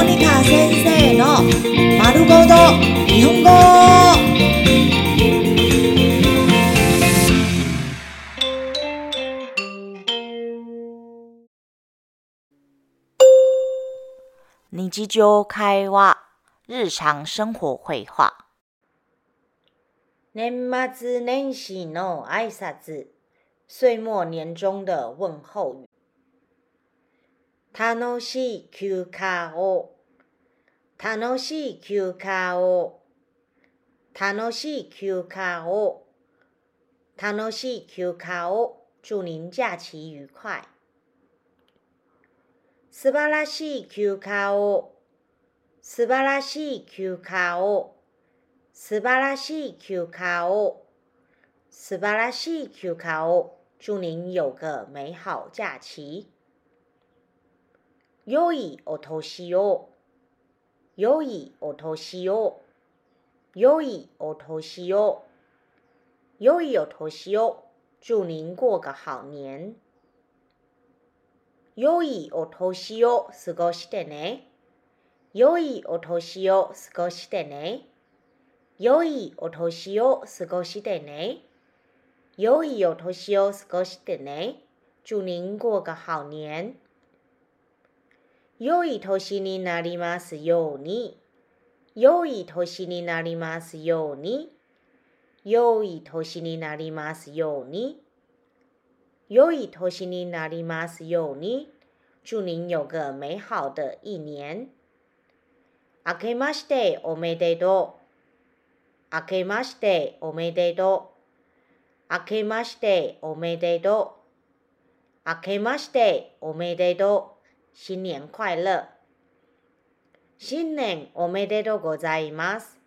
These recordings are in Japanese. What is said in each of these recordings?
モニカ先生の丸ごと日本語。日常会話、日常生活会話。年末年始の挨拶、岁末年終的問候語。 楽しい休暇を、楽しい休暇を、楽しい休暇を、楽しい休暇を。祝您假期愉快。素晴らしい休暇を、素晴らしい休暇を、素晴らしい休暇を、素晴らしい休暇を。祝您有个美好假期。良いお年を、良いお年を、良いお年を、良いお年を。祝您过个好年。良いお年を過ごしてね。良いお年を過ごしてね。良いお年を過ごしてね。良いお年を過ごしてね。祝您过个好年。良い年になりますように。良い年になりますように。良い年になりますように。良い年になりますように。祝您有个美好的一年。明けましておめでとう。明けましておめでとう。明けましておめでとう。明けましておめでとう。新年快乐。新年おめでとうございます。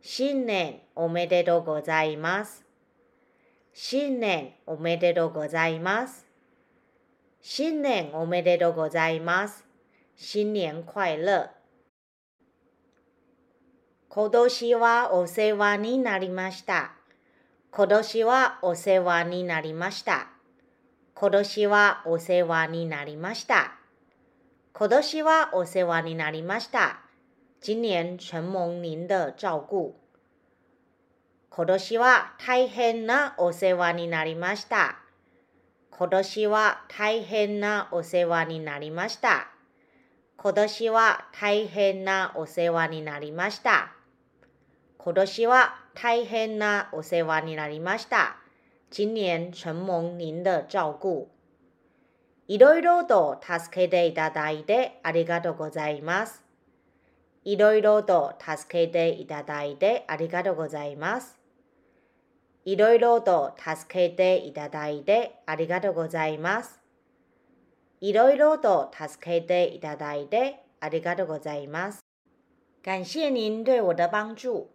新年おめでとうございます。新年おめでとうございます。新年おめでとうございます。新年快乐。今年はお世話になりました。今年はお世話になりました。今年はお世話になりました。今年はお世話になりました。今年承蒙您的照顧。今年は大変なお世話になりました。今年は大変なお世話になりました。今年は大変なお世話になりました。今年は大変なお世話になりました。今年承蒙您的照顧。いろいろと助けていただいてありがとうございます。いろいろと助けていただいてありがとうございます。いろいろと助けていただいてありがとうございます。いろいろと助けていただいてありがとうございます。感谢您对我的帮助。